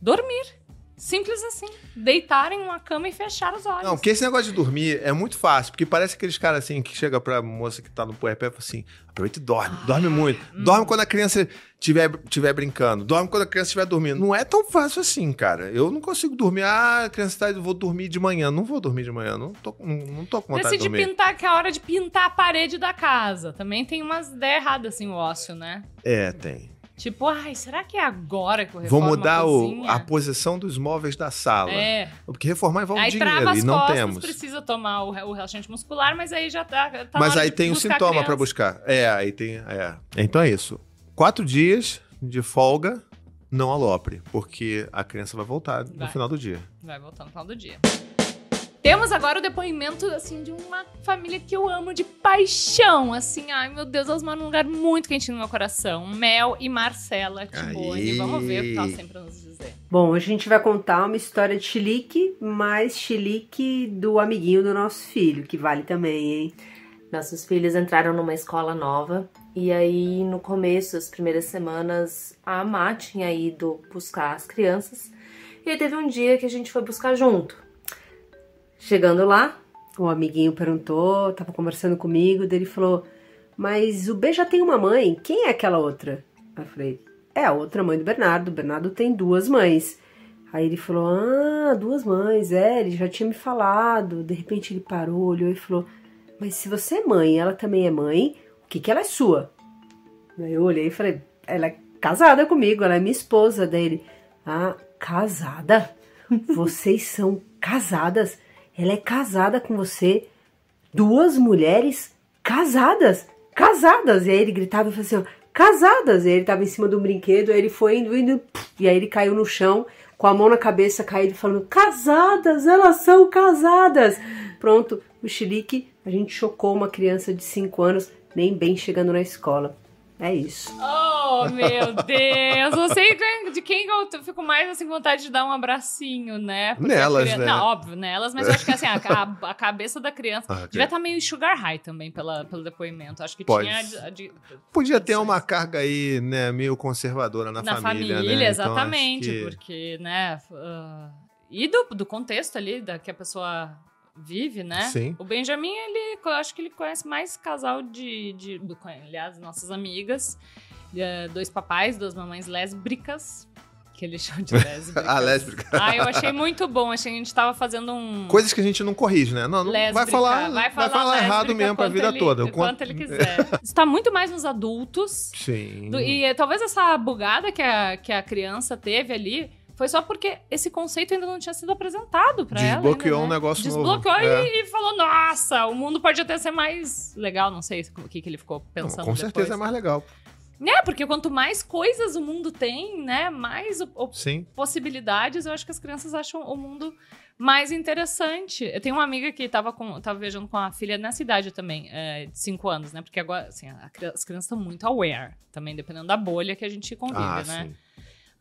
Dormir. Simples assim. Deitar em uma cama e fechar os olhos. Não, porque esse negócio de dormir é muito fácil, porque parece aqueles caras assim que chega pra moça que tá no puerpé e fala assim: aproveita e dorme, dorme muito. hum. Dorme quando a criança estiver tiver brincando, dorme quando a criança estiver dormindo. Não é tão fácil assim, cara. Eu não consigo dormir. Ah, a criança tá, vou dormir de manhã. Não vou dormir de manhã, não tô, não, não tô com vontade de dormir. pintar, que é a hora de pintar a parede da casa. Também tem umas ideias erradas, assim, o ócio, né? É, tem. Tipo, ai, será que é agora que eu Vou reformo mudar a o, a posição dos móveis da sala. É. Porque reformar envolve Aí dinheiro e não costas, temos. precisa tomar o, o relaxante muscular, mas aí já tá, tá Mas aí tem um sintoma pra buscar. É, aí tem. É. Então é isso. Quatro dias de folga, não alopre, porque a criança vai voltar no Vai. final do dia. Vai voltar no final do dia. Temos agora o depoimento, assim, de uma família que eu amo de paixão. Assim, ai meu Deus, elas moram num lugar muito quentinho no meu coração. Mel e Marcela Tibone. Vamos ver o que elas têm pra nos dizer. Bom, hoje a gente vai contar uma história de chilique, mas chilique do amiguinho do nosso filho, que vale também, hein? Nossos filhos entraram numa escola nova e aí no começo, as primeiras semanas, a Má tinha ido buscar as crianças e aí teve um dia que a gente foi buscar junto. Chegando lá, o amiguinho perguntou, tava conversando comigo, daí ele falou: Mas o B já tem uma mãe, quem é aquela outra? Eu falei, é a outra mãe do Bernardo. O Bernardo tem duas mães. Aí ele falou, ah, duas mães, é, ele já tinha me falado. De repente ele parou, olhou e falou, mas se você é mãe ela também é mãe, o que que ela é sua? Aí eu olhei e falei, ela é casada comigo, ela é minha esposa. Daí ele, ah, casada? Vocês são casadas? Ela é casada com você? Duas mulheres casadas? Casadas! E aí ele gritava e falava assim, casadas! E aí ele tava em cima de um brinquedo, aí ele foi indo, indo, e aí ele caiu no chão, com a mão na cabeça, caído, falando, casadas! Elas são casadas! Pronto, o chilique, a gente chocou uma criança de 5 anos, nem bem chegando na escola. É isso. Oh, meu Deus! Não sei de quem eu fico mais assim com vontade de dar um abracinho, né? Porque Nelas, criança- né? Não, óbvio, nelas, mas eu acho que assim, a, a- cabeça da criança Ah, devia estar meio sugar high também pela, pelo depoimento. Acho que Pode. tinha a de- a de- Podia ter uma carga aí, né, meio conservadora na, na família, família, né? Então, exatamente, que- porque, né? ah, e do, do contexto ali da que a pessoa vive, né? Sim. O Benjamin, ele, eu acho que ele conhece mais casal de, de aliás, nossas amigas, eh, dois papais, duas mamães lésbicas, que ele chama de [laughs] lésbicas. A lésbica. Ah, eu achei muito bom, achei que a gente tava fazendo um... Coisas que a gente não corrige, né? Não, não vai Lésbica, falar, vai falar, errado lésbica mesmo pra quanto vida ele- toda. Quanto conto- ele quiser. Está muito mais nos adultos, Sim. do- e eh, talvez essa bugada que a, que a criança teve ali foi só porque esse conceito ainda não tinha sido apresentado pra ela. Desbloqueou ainda, um né? negócio novo. Desbloqueou É. e, e falou: Nossa, o mundo pode até ser mais legal. Não sei o que, que ele ficou Não, pensando. com certeza é mais legal. Né? Porque quanto mais coisas o mundo tem, né? Mais o- o- Sim. possibilidades, eu acho que as crianças acham o mundo mais interessante. Eu tenho uma amiga que tava, com, tava viajando com a filha nessa idade também, é, de 5 anos, né? Porque agora, assim, a as crianças estão muito aware, também, dependendo da bolha que a gente convive, Ah, né? sim.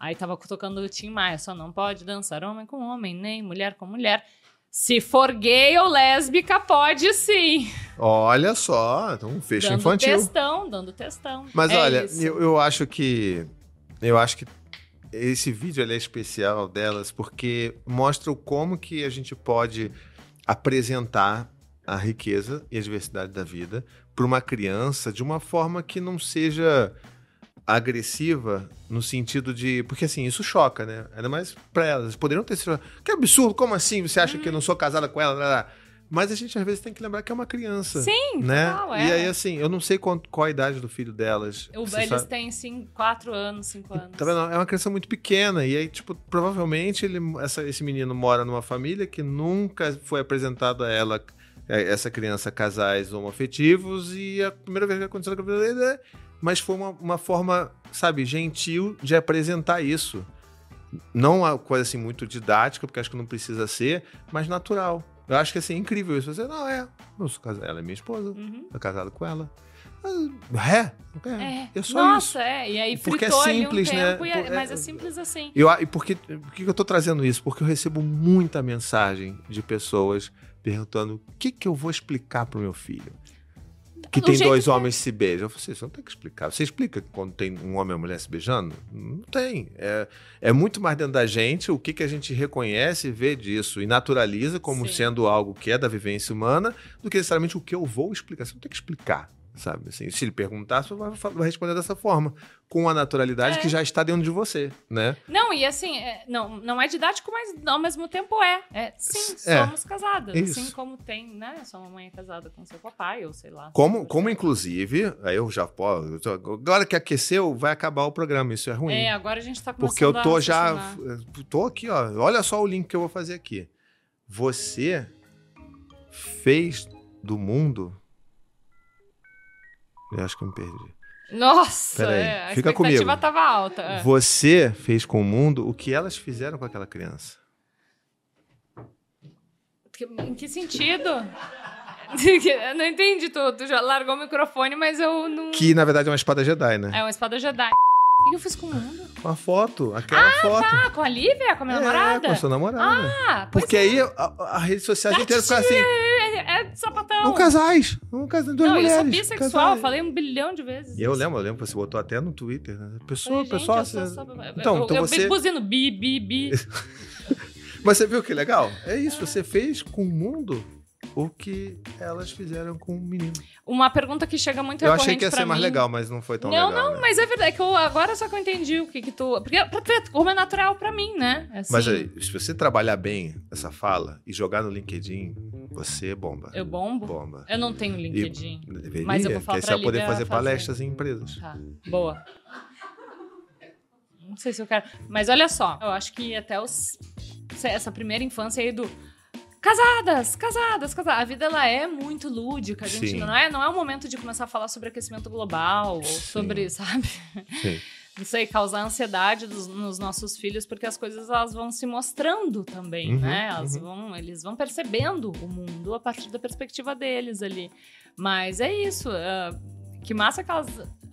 Aí tava tocando o Tim Maia, só não pode dançar homem com homem, nem mulher com mulher. Se for gay ou lésbica, pode sim. Olha só, então um fecho dando infantil. testão, dando testão. Mas É olha, eu, eu acho que. Eu acho que esse vídeo é especial delas porque mostra como que a gente pode apresentar a riqueza e a diversidade da vida para uma criança de uma forma que não seja agressiva no sentido de. Porque assim, isso choca, né? Ainda mais pra elas. Poderiam ter sido. Que absurdo, como assim? Você acha que eu não sou casada com ela? Lá, lá. Mas a gente às vezes tem que lembrar que é uma criança. Sim, né? total, E é. aí, assim, eu não sei qual, qual a idade do filho delas. O- eles sabe? têm, sim, 4 anos, 5 anos. Tá vendo? É uma criança muito pequena. E aí, tipo, provavelmente ele, essa- esse menino mora numa família que nunca foi apresentado a ela, é, essa criança, casais homoafetivos. E a primeira vez que aconteceu na dele, é- mas foi uma, uma forma, sabe, gentil de apresentar isso. Não uma coisa assim muito didática, porque acho que não precisa ser, mas natural. Eu acho que assim, é incrível isso. Você, não, é. Eu sou casado, ela é minha esposa, Uhum. tô casado com ela. É, é, É. é só isso. Nossa, é. E aí Porque é simples, um né? tempo, e é- mas é- é simples assim. Eu, e por que, por que eu tô trazendo isso? Porque eu recebo muita mensagem de pessoas perguntando o que, que eu vou explicar pro meu filho. Que Do tem dois que é. homens se beijam. Eu falei, assim, você não tem que explicar. Você explica quando tem um homem e uma mulher se beijando? Não tem. É, é muito mais dentro da gente o que, que a gente reconhece e vê disso e naturaliza como Sim. sendo algo que é da vivência humana do que necessariamente o que eu vou explicar. Você não tem que explicar, sabe? Assim, se ele perguntar, você vai, vai responder dessa forma, com a naturalidade É. que já está dentro de você, né? Não, e assim, é- não, não é didático, mas ao mesmo tempo é. É, sim, É, somos casadas. isso. Assim como tem, né? Sua mamãe é casada com seu papai, ou sei lá. Como, como inclusive, aí eu já posso. Agora que aqueceu, vai acabar o programa. Isso é ruim. É, agora a gente tá começando porque eu tô já. Tô aqui, ó. Olha só o link que eu vou fazer aqui. Você fez do mundo. Eu acho que eu me perdi. Nossa, é, a fica expectativa comigo. tava alta. é. Você fez com o mundo o que elas fizeram com aquela criança. Em que sentido? [laughs] Eu não entendi tudo. Tu já largou o microfone, mas eu não. Que na verdade é uma espada Jedi, né? É uma espada Jedi. O que eu fiz com o mundo? Uma foto, aquela foto. Ah, com a Lívia? Com a minha É, namorada? com a sua namorada. Ah, Porque aí a, a rede social inteira fica assim. É, é, sapatão. Um casais. Um casal, duas não, mulheres. eu sou bissexual, casais. eu falei um bilhão de vezes. E eu lembro, eu lembro que você botou até no Twitter, né? Pessoa, Falei, gente, pessoal. eu sou você- só- Então, eu, então eu você. buzino bi, bi, bi. [laughs] Mas você viu que legal? É isso, você fez com o mundo o que elas fizeram com o menino. Uma pergunta que chega muito Eu achei que ia ser mais mim. legal, mas não foi tão não, legal. não, né? mas é verdade. Que eu, agora só que eu entendi o que que tu... Porque como é natural pra mim, né? Assim, Mas aí, se você trabalhar bem essa fala e jogar no LinkedIn, você bomba. Eu bombo? Bomba. Eu não tenho LinkedIn. E deveria, Mas eu vou que falar você pra vai poder fazer fazer. palestras em empresas. Tá, boa. Não sei se eu quero. Mas olha só, eu acho que até os, essa primeira infância aí do. Casadas, casadas, casadas. A vida ela é muito lúdica. A gente Sim. não é, não é o momento de começar a falar sobre aquecimento global ou sobre, sabe? Sim. Não sei, causar ansiedade dos- nos nossos filhos, porque as coisas elas vão se mostrando também, Uhum, né? Elas uhum. vão, eles vão percebendo o mundo a partir da perspectiva deles ali. Mas é isso. ah, que massa que elas,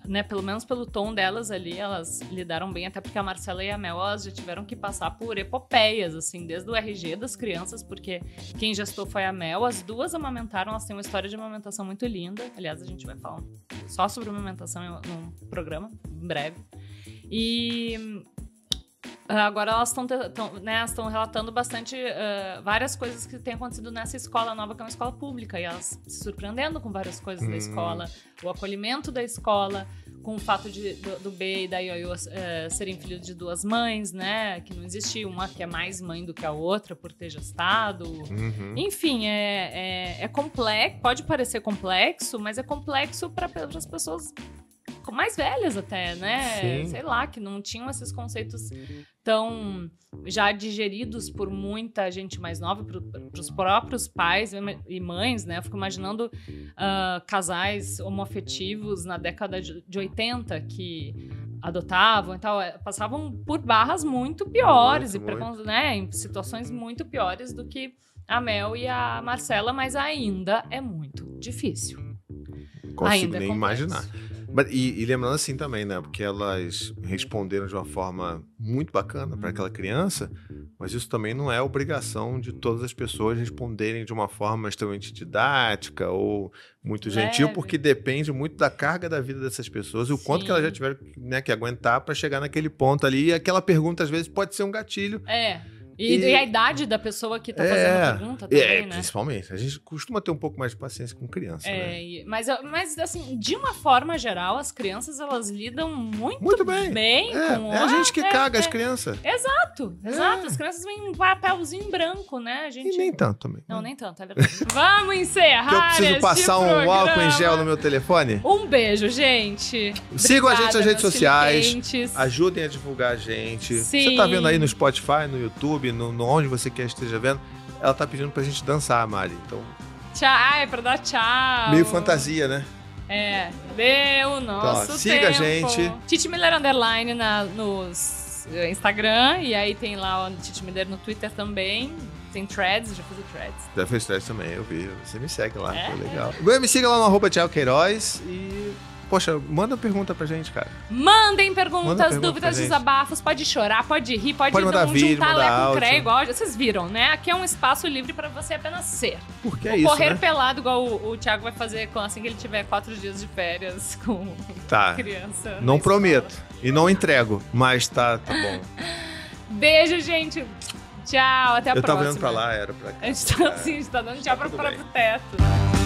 né? Pelo menos pelo tom delas ali, elas lidaram bem, até porque a Marcela e a Mel elas já tiveram que passar por epopeias, assim, desde o RG das crianças, porque quem gestou foi a Mel. As duas amamentaram, elas têm uma história de amamentação muito linda. Aliás, a gente vai falar só sobre amamentação num programa, em breve. E agora elas estão né, elas estão relatando bastante ah, várias coisas que têm acontecido nessa escola nova, que é uma escola pública, e elas se surpreendendo com várias coisas da Hum. escola, o acolhimento da escola, com o fato de, do, do B e da Ioiô eh, serem filhos de duas mães, né? Que não existe uma que é mais mãe do que a outra por ter gestado. Uhum. Enfim, é, é, é complexo, pode parecer complexo, mas é complexo para as pessoas mais velhas até, né? Sim. Sei lá, que não tinham esses conceitos tão já digeridos por muita gente mais nova, para os próprios pais e mães, né? Eu fico imaginando ah, casais homoafetivos na década de de 80 que adotavam e tal, eh, passavam por barras muito piores Muito, e precon- né, em situações muito piores do que a Mel e a Marcela, mas ainda é muito difícil. Consigo Ainda é nem complexo. imaginar. Mas- e, e lembrando assim também, né? Porque elas responderam de uma forma muito bacana para aquela criança, mas isso também não é obrigação de todas as pessoas responderem de uma forma extremamente didática ou muito gentil, Leve. porque depende muito da carga da vida dessas pessoas e o quanto que elas já tiveram né, que aguentar para chegar naquele ponto ali. E aquela pergunta, às vezes, pode ser um gatilho. É. E, E- a idade da pessoa que tá fazendo a pergunta também, é, né? principalmente. A gente costuma ter um pouco mais de paciência com criança, É, né? e- mas, mas, assim, de uma forma geral, as crianças, elas lidam muito, Muito bem. bem É, com... é a gente que é, caga é. as crianças. Exato, exato. As crianças vêm um papelzinho branco, né? A gente... E nem tanto também. Não, nem tanto, é verdade. [laughs] Vamos encerrar eu preciso passar um programa. álcool em gel no meu telefone? Um beijo, gente. Sigam a gente nas redes sociais. clientes. Ajudem a divulgar a gente. Sim. Você tá vendo aí no Spotify, no YouTube, no, no onde você quer esteja vendo. Ela tá pedindo pra gente dançar, Mari. Então, Tchau, ai, pra dar tchau. meio fantasia, né? É, deu o nosso Então, siga a tempo. gente. Titi Miller Underline na, nos eh, Instagram. E aí tem lá o Titi Miller no Twitter também. Tem threads, já fiz o threads. Já fez thread também, eu vi. Você me segue lá, É? foi legal. Me siga lá no arroba Queiroz e. Poxa, manda pergunta pra gente, cara. Mandem perguntas, Manda dúvidas, pra desabafos. Pode chorar, pode rir, pode, Pode mandar não vídeo, juntar lé com cré, igual vocês viram, né? Aqui é um espaço livre pra você apenas ser. Porque é isso, correr né? pelado, igual o, o Thiago vai fazer assim que ele tiver quatro dias de férias [laughs] com Tá. criança. Não prometo. E não entrego, mas tá, tá bom. [laughs] Beijo, gente. Tchau, até a eu próxima. tava olhando pra lá, era pra cá. A gente tá, assim, a gente tá dando tchau pra, pra, pro teto.